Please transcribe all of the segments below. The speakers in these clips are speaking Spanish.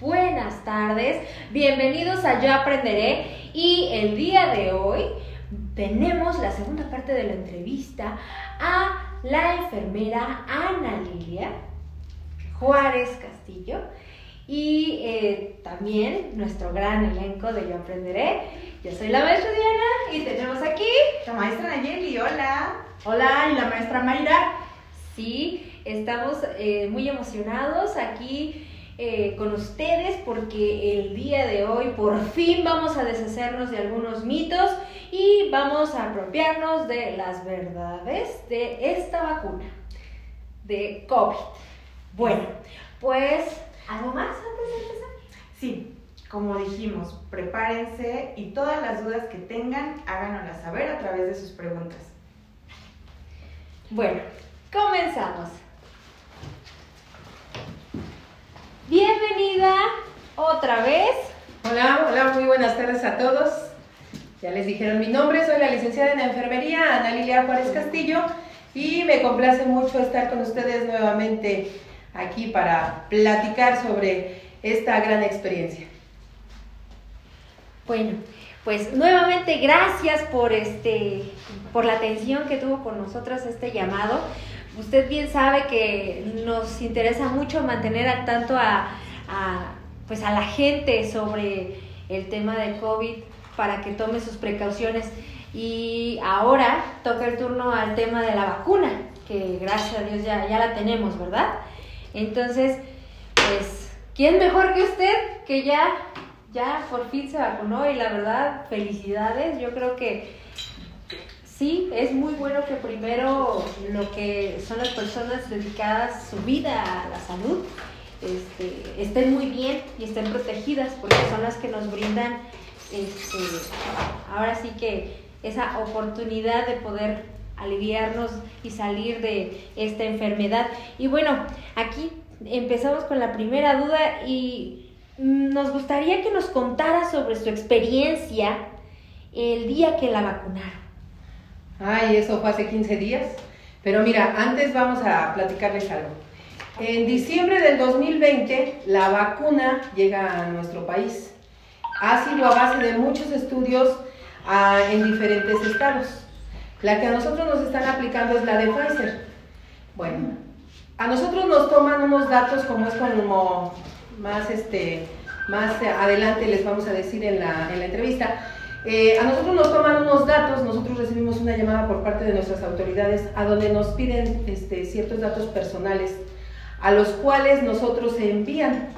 buenas tardes, bienvenidos a Yo Aprenderé y el día de hoy tenemos la segunda parte de la entrevista a la enfermera Ana Lilia Juárez Castillo y eh, también nuestro gran elenco de Yo Aprenderé. Yo soy la maestra Diana y tenemos aquí la maestra Nayeli, hola. Hola, y la maestra Mayra. Sí, estamos eh, muy emocionados aquí eh, con ustedes porque el día de hoy por fin vamos a deshacernos de algunos mitos y vamos a apropiarnos de las verdades de esta vacuna de COVID. Bueno, pues, ¿algo más antes de empezar? Sí, como dijimos, prepárense y todas las dudas que tengan, háganoslas saber a través de sus preguntas. Bueno, comenzamos. Bienvenida otra vez. Hola, hola, muy buenas tardes a todos. Ya les dijeron mi nombre, soy la licenciada en enfermería Ana Lilia Juárez Castillo y me complace mucho estar con ustedes nuevamente aquí para platicar sobre esta gran experiencia. Bueno, pues nuevamente gracias por este por la atención que tuvo con nosotros este llamado usted bien sabe que nos interesa mucho mantener al tanto a, pues a la gente sobre el tema de COVID para que tome sus precauciones. Y ahora toca el turno al tema de la vacuna, que gracias a Dios ya, ya la tenemos, ¿verdad? Entonces, pues, ¿quién mejor que usted que ya, ya por fin se vacunó? Y la verdad, felicidades. Yo creo que sí, es muy bueno que primero lo que son las personas dedicadas su vida a la salud este, estén muy bien y estén protegidas porque son las que nos brindan este, ahora sí que esa oportunidad de poder aliviarnos y salir de esta enfermedad. Y bueno, aquí empezamos con la primera duda y nos gustaría que nos contara sobre su experiencia el día que la vacunaron. Ay, eso fue hace 15 días. Pero mira, antes vamos a platicarles algo. En diciembre del 2020, la vacuna llega a nuestro país. Ha sido a base de muchos estudios ah, en diferentes estados. La que a nosotros nos están aplicando es la de Pfizer. Bueno, a nosotros nos toman unos datos como es como más, este, más adelante les vamos a decir en la, en la entrevista eh, a nosotros nos toman unos datos, nosotros recibimos una llamada por parte de nuestras autoridades a donde nos piden este, ciertos datos personales a los cuales nosotros se envían.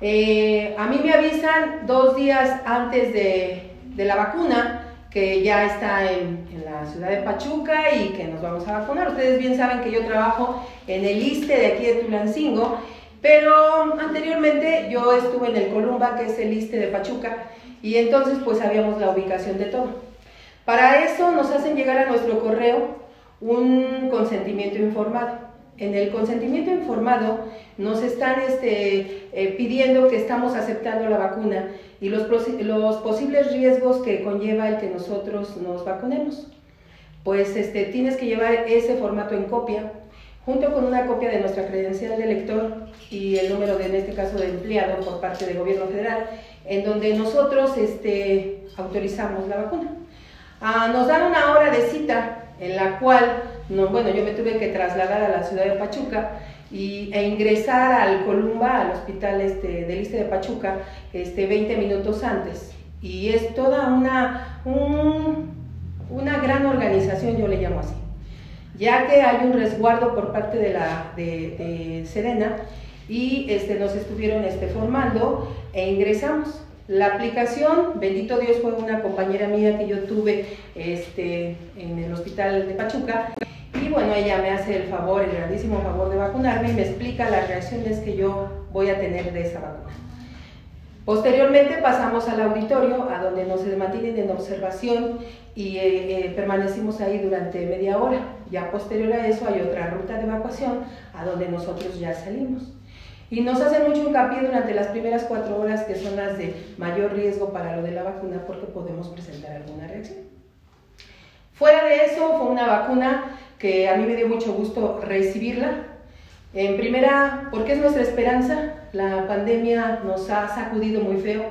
Eh, a mí me avisan dos días antes de, la vacuna que ya está en, en, la ciudad de Pachuca y que nos vamos a vacunar. Ustedes bien saben que yo trabajo en el ISTE de aquí de Tulancingo, pero anteriormente yo estuve en el Columba, que es el ISTE de Pachuca, y entonces pues sabíamos la ubicación de todo. Para eso nos hacen llegar a nuestro correo un consentimiento informado. En el consentimiento informado nos están este, eh, pidiendo que estamos aceptando la vacuna y los, los, posibles riesgos que conlleva el que nosotros nos vacunemos. Pues este, tienes que llevar ese formato en copia, junto con una copia de nuestra credencial de lector y el número de, en este caso, de empleado por parte del gobierno federal en donde nosotros este, autorizamos la vacuna. Ah, nos dan una hora de cita en la cual, no, bueno, yo me tuve que trasladar a la ciudad de Pachuca y, e ingresar al Columba, al hospital este, del Iste de Pachuca, este, 20 minutos antes. Y es toda una, una gran organización, yo le llamo así, ya que hay un resguardo por parte de, la, de, Serena y este, nos estuvieron este, formando e ingresamos. La aplicación, bendito Dios, fue una compañera mía que yo tuve este, en el hospital de Pachuca y bueno, ella me hace el favor, el grandísimo favor de vacunarme y me explica las reacciones que yo voy a tener de esa vacuna. Posteriormente pasamos al auditorio, a donde nos mantienen en observación y eh, eh, permanecimos ahí durante media hora. Ya posterior a eso hay otra ruta de evacuación a donde nosotros ya salimos. Y nos hacen mucho hincapié durante las primeras cuatro horas que son las de mayor riesgo para lo de la vacuna porque podemos presentar alguna reacción. Fuera de eso, fue una vacuna que a mí me dio mucho gusto recibirla En primera, porque es nuestra esperanza. La pandemia nos ha sacudido muy feo.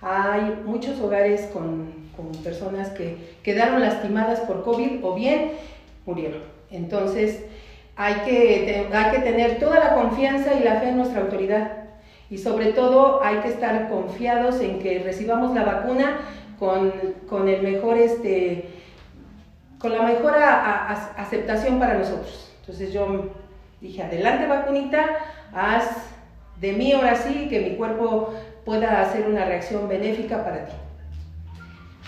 Hay muchos hogares con, con personas que quedaron lastimadas por COVID o bien murieron. Entonces, hay que, hay que tener toda la confianza y la fe en nuestra autoridad. Y sobre todo hay que estar confiados en que recibamos la vacuna con, con el mejor, este, con la mejor aceptación para nosotros. Entonces yo dije, adelante vacunita, haz de mí ahora sí que mi cuerpo pueda hacer una reacción benéfica para ti.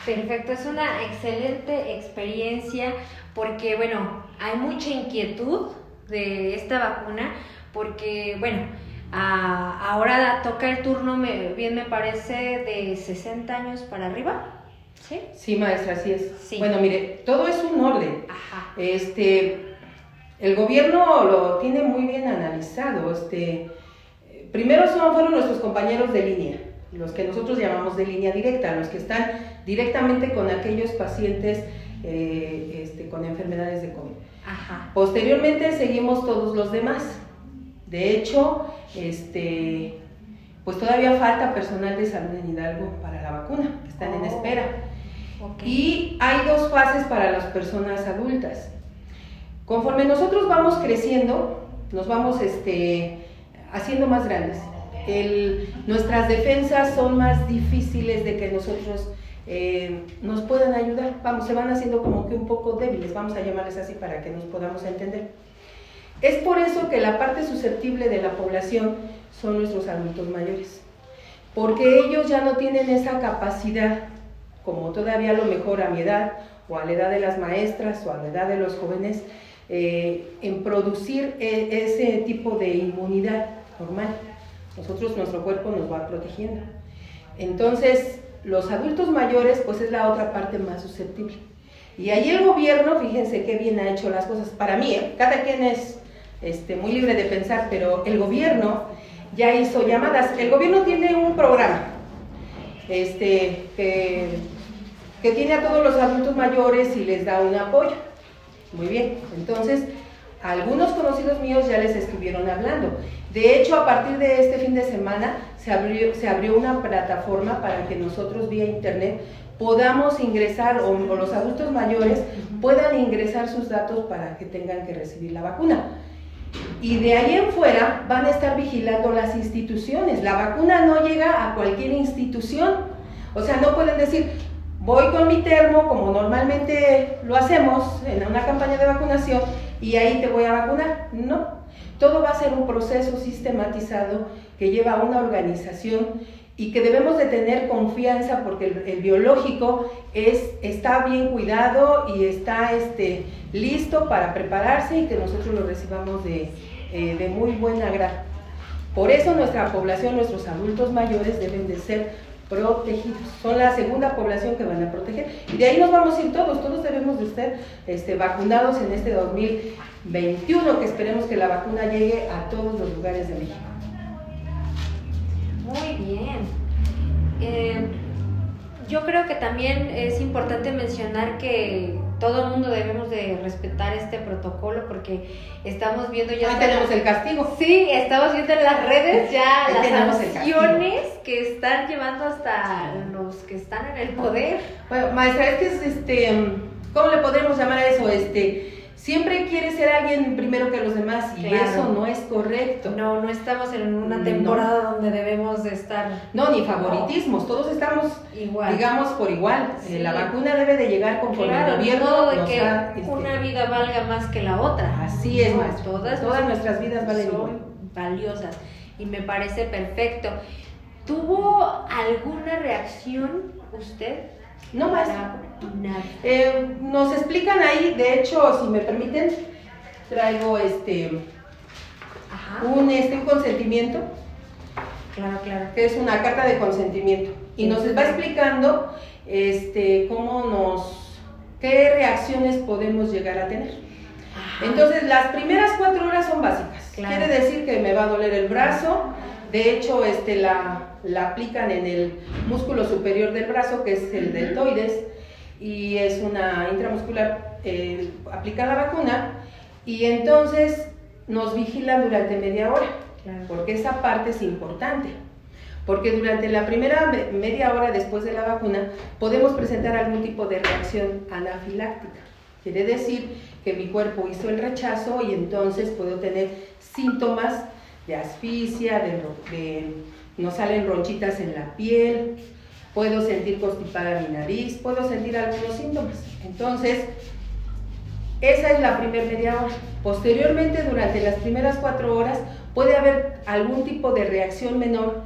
Perfecto, es una excelente experiencia porque, bueno, hay mucha inquietud de esta vacuna porque, bueno, ahora toca el turno, me, bien me parece, de 60 años para arriba. ¿Sí? Sí, maestra, así es. Bueno, mire, todo es un orden. Ajá. Este, el gobierno lo tiene muy bien analizado. Este, primero son, fueron nuestros compañeros de línea, los que nosotros llamamos de línea directa, los que están directamente con aquellos pacientes eh, este, con enfermedades de COVID. Posteriormente seguimos todos los demás. De hecho, este, pues todavía falta personal de salud en Hidalgo para la vacuna, que están en oh, espera. Y hay dos fases para las personas adultas. Conforme nosotros vamos creciendo, nos vamos este, haciendo más grandes. nuestras defensas son más difíciles de que nosotros eh, nos puedan ayudar. Vamos, se van haciendo como que un poco débiles, vamos a llamarles así para que nos podamos entender. Es por eso que la parte susceptible de la población son nuestros adultos mayores, porque ellos ya no tienen esa capacidad, como todavía a lo mejor a mi edad, o a la edad de las maestras, o a la edad de los jóvenes, eh, en producir e, ese tipo de inmunidad normal. Nosotros, nuestro cuerpo nos va protegiendo. Entonces, los adultos mayores, pues es la otra parte más susceptible. Y ahí el gobierno, fíjense qué bien ha hecho las cosas. Para mí, ¿eh? cada quien es este, muy libre de pensar, pero el gobierno ya hizo llamadas. El gobierno tiene un programa este, que, que tiene a todos los adultos mayores y les da un apoyo. Muy bien, entonces algunos conocidos míos ya les estuvieron hablando. De hecho, a partir de este fin de semana se abrió, se abrió una plataforma para que nosotros vía internet podamos ingresar o, o los adultos mayores puedan ingresar sus datos para que tengan que recibir la vacuna. Y de ahí en fuera van a estar vigilando las instituciones. La vacuna no llega a cualquier institución. O sea, no pueden decir, voy con mi termo, como normalmente lo hacemos en una campaña de vacunación, y ahí te voy a vacunar. No. Todo va a ser un proceso sistematizado que lleva a una organización y que debemos de tener confianza porque el, biológico es, está bien cuidado y está este, listo para prepararse y que nosotros lo recibamos de, eh, de muy buena agrado. Por eso nuestra población, nuestros adultos mayores deben de ser protegidos. Son la segunda población que van a proteger. Y de ahí nos vamos a ir todos, todos debemos de estar este, vacunados en este 2021, que esperemos que la vacuna llegue a todos los lugares de México. Muy bien. Eh, yo creo que también es importante mencionar que todo el mundo debemos de respetar este protocolo porque estamos viendo ya... Ah, tenemos el castigo. Sí, estamos viendo en las redes ya las sanciones que están llevando hasta los que están en el poder. Bueno, maestra, es que es este... ¿Cómo le podemos llamar a eso? Este siempre quiere ser alguien primero que los demás y eso no es correcto. No, no estamos en una temporada donde debemos de estar. No, ni favoritismos, todos estamos igual. digamos por igual. Eh, la vacuna debe de llegar conforme el gobierno de que este, una vida valga más que la otra. Así es, más. Todas, todas nuestras vidas valen son valiosas y me parece perfecto. ¿Tuvo alguna reacción usted? No más. Eh, nos explican ahí, de hecho, si me permiten, traigo este un este consentimiento. Claro, claro. Que es una carta de consentimiento. Y nos va explicando este cómo nos qué reacciones podemos llegar a tener. Entonces, las primeras cuatro horas son básicas. Quiere decir que me va a doler el brazo. De hecho, este, la, la aplican en el músculo superior del brazo, que es el deltoides y es una intramuscular, eh, aplica la vacuna y entonces nos vigilan durante media hora, porque esa parte es importante. Porque durante la primera media hora después de la vacuna podemos presentar algún tipo de reacción anafiláctica. Quiere decir que mi cuerpo hizo el rechazo y entonces puedo tener síntomas de asfixia, de, de nos salen ronchitas en la piel, puedo sentir constipada mi nariz, puedo sentir algunos síntomas. Entonces, esa es la primera media hora. Posteriormente, durante las primeras cuatro horas, puede haber algún tipo de reacción menor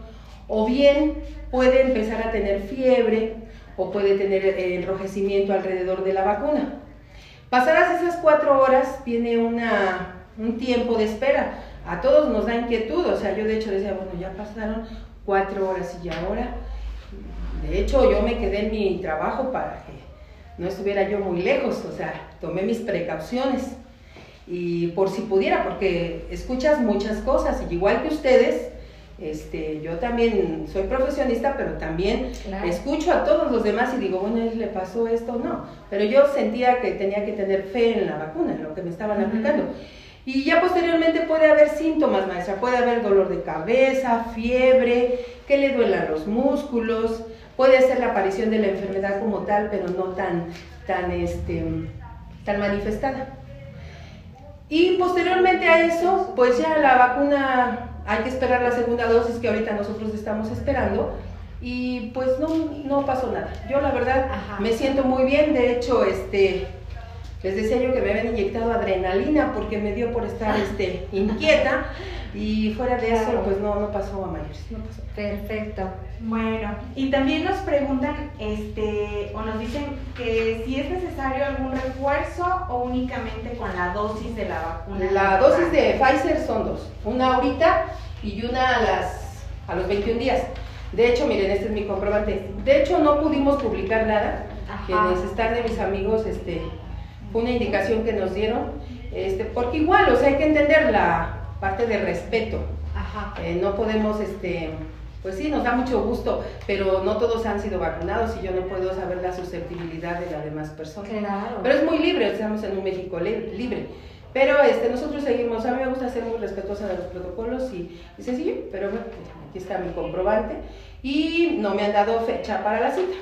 o bien puede empezar a tener fiebre o puede tener enrojecimiento alrededor de la vacuna. Pasadas esas cuatro horas viene una, un tiempo de espera. A todos nos da inquietud, o sea, yo de hecho decía, bueno, ya pasaron cuatro horas y ahora. De hecho, yo me quedé en mi trabajo para que no estuviera yo muy lejos, o sea, tomé mis precauciones. Y por si pudiera, porque escuchas muchas cosas, y igual que ustedes, este, yo también soy profesionista, pero también escucho a todos los demás y digo, bueno, le pasó esto, no. Pero yo sentía que tenía que tener fe en la vacuna, en lo que me estaban aplicando. Y ya posteriormente puede haber síntomas, maestra, puede haber dolor de cabeza, fiebre, que le duelan los músculos, puede ser la aparición de la enfermedad como tal, pero no tan, tan, este, tan manifestada. Y posteriormente a eso, pues ya la vacuna, hay que esperar la segunda dosis que ahorita nosotros estamos esperando. Y pues no, no pasó nada. Yo la verdad me siento muy bien. De hecho, este, les decía yo que me habían inyectado adrenalina porque me dio por estar este, inquieta y fuera de eso pues no, no pasó a mayores. No pasó. Perfecto. Bueno, y también nos preguntan este, o nos dicen que si es necesario algún refuerzo o únicamente con la dosis de la vacuna. La dosis de Pfizer son dos, una ahorita y una a, las, a los 21 días. De hecho, miren, este es mi comprobante. De hecho, no pudimos publicar nada. Quienes están de mis amigos, este, una indicación que nos dieron, este, porque igual, o sea, hay que entender la parte de respeto. Eh, no podemos, este, pues sí, nos da mucho gusto, pero no todos han sido vacunados y yo no puedo saber la susceptibilidad de las demás personas. Pero es muy libre, estamos en un México libre. Pero este, nosotros seguimos, a mí me gusta ser muy respetuosa de los protocolos y, y sencillo, pero bueno, aquí está mi comprobante y no me han dado fecha para la cita.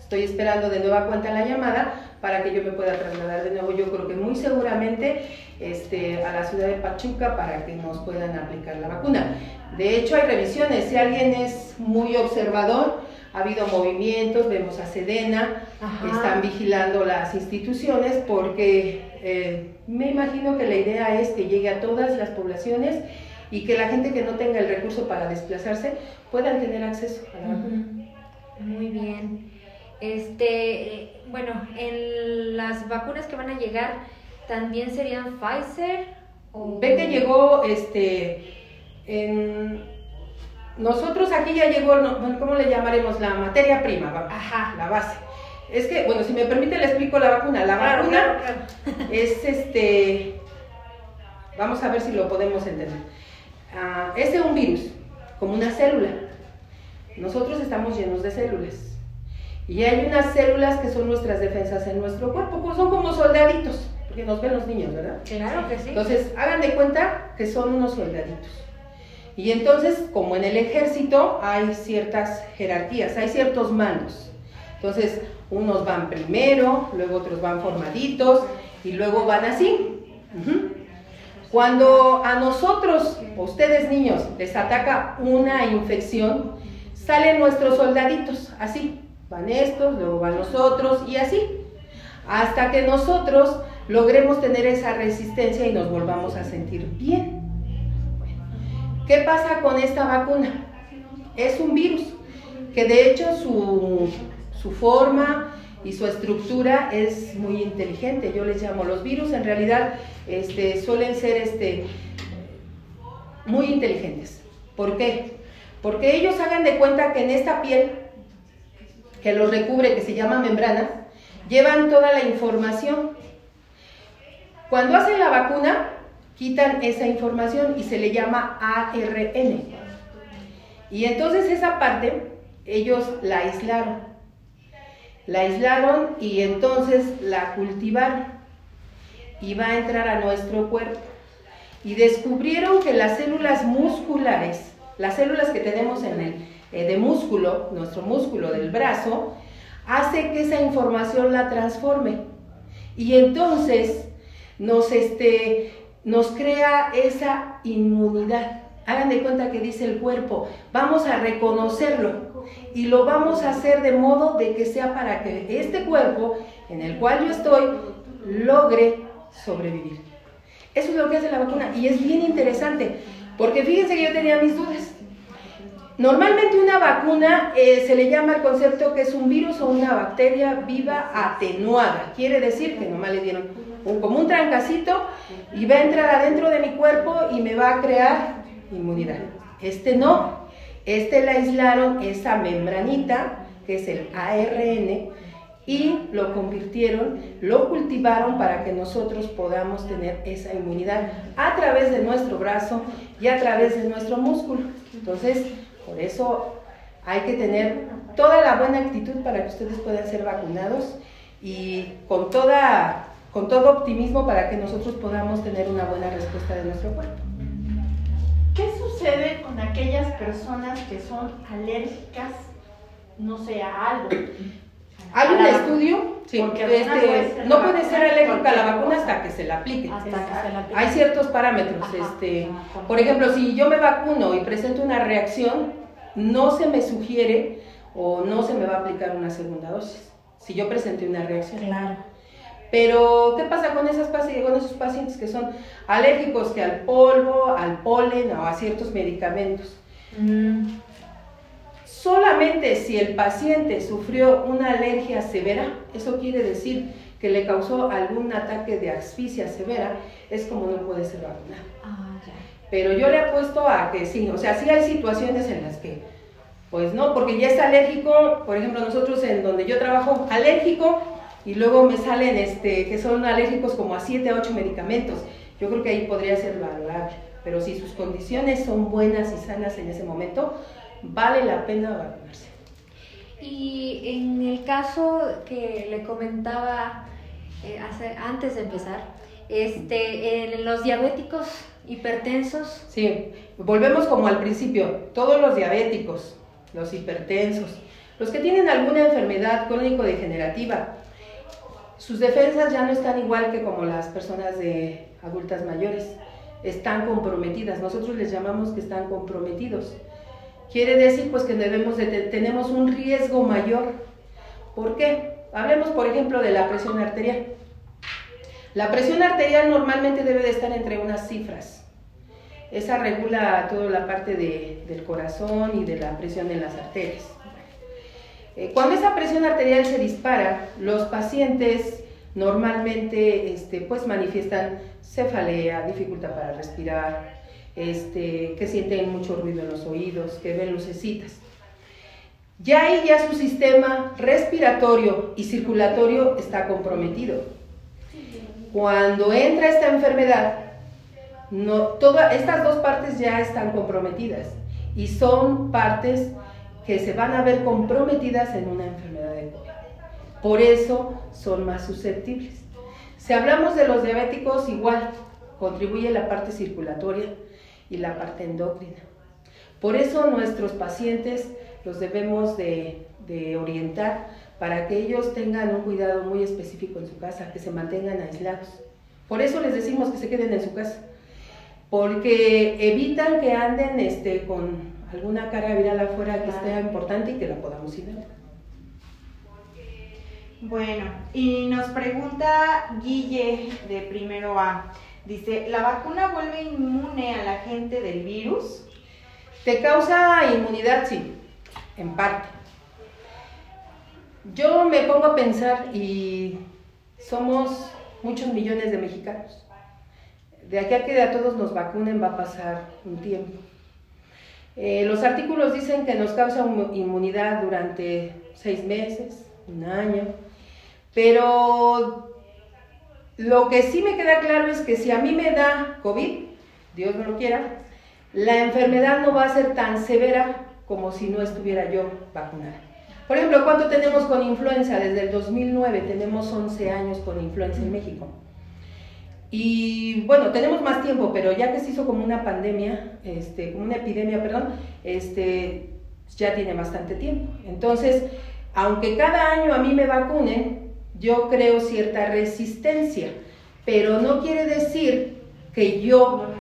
Estoy esperando de nueva cuenta la llamada para que yo me pueda trasladar de nuevo, yo creo que muy seguramente este, a la ciudad de Pachuca para que nos puedan aplicar la vacuna. De hecho, hay revisiones, si alguien es muy observador, ha habido movimientos, vemos a Sedena, están vigilando las instituciones porque eh, me imagino que la idea es que llegue a todas las poblaciones y que la gente que no tenga el recurso para desplazarse puedan tener acceso a la vacuna. Muy bien. Este, bueno, en las vacunas que van a llegar, ¿también serían Pfizer? O... Ve que llegó, este, en... nosotros aquí ya llegó, ¿cómo le llamaremos? La materia prima, Ajá. la base. Es que, bueno, si me permite le explico la vacuna. La vacuna es este, vamos a ver si lo podemos entender. Uh, es un virus, como una célula. Nosotros estamos llenos de células. Y hay unas células que son nuestras defensas en nuestro cuerpo, pues son como soldaditos, porque nos ven los niños, ¿verdad? Claro que sí. Entonces, hagan de cuenta que son unos soldaditos. Y entonces, como en el ejército, hay ciertas jerarquías, hay ciertos mandos. Entonces, unos van primero, luego otros van formaditos y luego van así. Cuando a nosotros, ustedes niños, les ataca una infección, salen nuestros soldaditos, así, van estos, luego van los otros y así, hasta que nosotros logremos tener esa resistencia y nos volvamos a sentir bien. ¿Qué pasa con esta vacuna? Es un virus que de hecho su, su forma y su estructura es muy inteligente. Yo les llamo los virus, en realidad este, suelen ser este, muy inteligentes. ¿Por qué? Porque ellos hagan de cuenta que en esta piel que los recubre, que se llama membrana, llevan toda la información. Cuando hacen la vacuna, quitan esa información y se le llama ARN. Y entonces esa parte ellos la aislaron. La aislaron y entonces la cultivaron. Y va a entrar a nuestro cuerpo. y descubrieron que las células musculares, las células que tenemos en el eh, de músculo, nuestro músculo del brazo, hace que esa información la transforme. Y entonces nos, este, nos crea esa inmunidad. Hagan de cuenta que dice el cuerpo, vamos a reconocerlo y lo vamos a hacer de modo de que sea para que este cuerpo en el cual yo estoy logre sobrevivir. Eso es lo que hace la vacuna y es bien interesante, porque fíjense que yo tenía mis dudas. Normalmente una vacuna eh, se le llama el concepto que es un virus o una bacteria viva atenuada. Quiere decir que nomás le dieron un, como un trancacito y va a entrar adentro de mi cuerpo y me va a crear inmunidad. Este no, este le aislaron esa membranita que es el ARN y lo convirtieron, lo cultivaron para que nosotros podamos tener esa inmunidad a través de nuestro brazo y a través de nuestro músculo. Entonces, por eso hay que tener toda la buena actitud para que ustedes puedan ser vacunados y con, toda, con todo optimismo para que nosotros podamos tener una buena respuesta de nuestro cuerpo. ¿Qué sucede con aquellas personas que son alérgicas, no sé, a algo? Hay un estudio, sí, este, no puede ser alérgica a la vacuna hasta que se la aplique. Hay ciertos parámetros. este, por ejemplo, si yo me vacuno y presento una reacción, no se me sugiere o no se me va a aplicar una segunda dosis. Si yo presenté una reacción. Claro. Pero, ¿qué pasa con, esas pacientes, con esos pacientes que son alérgicos que al polvo, al polen o a ciertos medicamentos? Mm. Solamente si el paciente sufrió una alergia severa, eso quiere decir que le causó algún ataque de asfixia severa, es como no puede ser vacunado. Ah, Pero yo le apuesto a que sí, o sea, sí hay situaciones en las que, pues no, porque ya está alérgico, por ejemplo, nosotros en donde yo trabajo, alérgico, y luego me salen este, que son alérgicos como a 7 a 8 medicamentos. Yo creo que ahí podría ser valorable, pero si sus condiciones son buenas y sanas en ese momento, vale la pena vacunarse. Y en el caso que le comentaba eh, antes de empezar, este, en los diabéticos hipertensos. Sí, volvemos como al principio, todos los diabéticos, los hipertensos, los que tienen alguna enfermedad crónico-degenerativa, sus defensas ya no están igual que como las personas de adultas mayores, están comprometidas, nosotros les llamamos que están comprometidos. Quiere decir pues que de, tenemos un riesgo mayor. ¿Por qué? Hablemos por ejemplo de la presión arterial. La presión arterial normalmente debe de estar entre unas cifras. Esa regula toda la parte del corazón y de la presión en las arterias. Eh, cuando esa presión arterial se dispara, los pacientes normalmente este, pues manifiestan cefalea, dificultad para respirar, este, que sienten mucho ruido en los oídos, que ven lucecitas. Ya ahí ya su sistema respiratorio y circulatorio está comprometido. Cuando entra esta enfermedad, no, todas estas dos partes ya están comprometidas y son partes que se van a ver comprometidas en una enfermedad de COVID. Por eso son más susceptibles. Si hablamos de los diabéticos, igual contribuye la parte circulatoria, y la parte endocrina. Por eso nuestros pacientes los debemos de, orientar para que ellos tengan un cuidado muy específico en su casa, que se mantengan aislados. Por eso les decimos que se queden en su casa, porque evitan que anden este, con alguna carga viral afuera que sea importante y que la podamos ir Bueno, y nos pregunta Guille de primero A. Dice, ¿la vacuna vuelve inmune a la gente del virus? Te causa inmunidad, sí, en parte. Yo me pongo a pensar y somos muchos millones de mexicanos. De aquí a que a todos nos vacunen va a pasar un tiempo. Eh, los artículos dicen que nos causa inmunidad durante seis meses, un año, pero lo que sí me queda claro es que si a mí me da COVID, Dios no lo quiera, la enfermedad no va a ser tan severa como si no estuviera yo vacunada. Por ejemplo, ¿cuánto tenemos con influenza? Desde el 2009 tenemos 11 años con influenza en México. Y bueno, tenemos más tiempo, pero ya que se hizo como una pandemia, este, como una epidemia, perdón, este, ya tiene bastante tiempo. Entonces, aunque cada año a mí me vacunen, yo creo cierta resistencia, pero no quiere decir que yo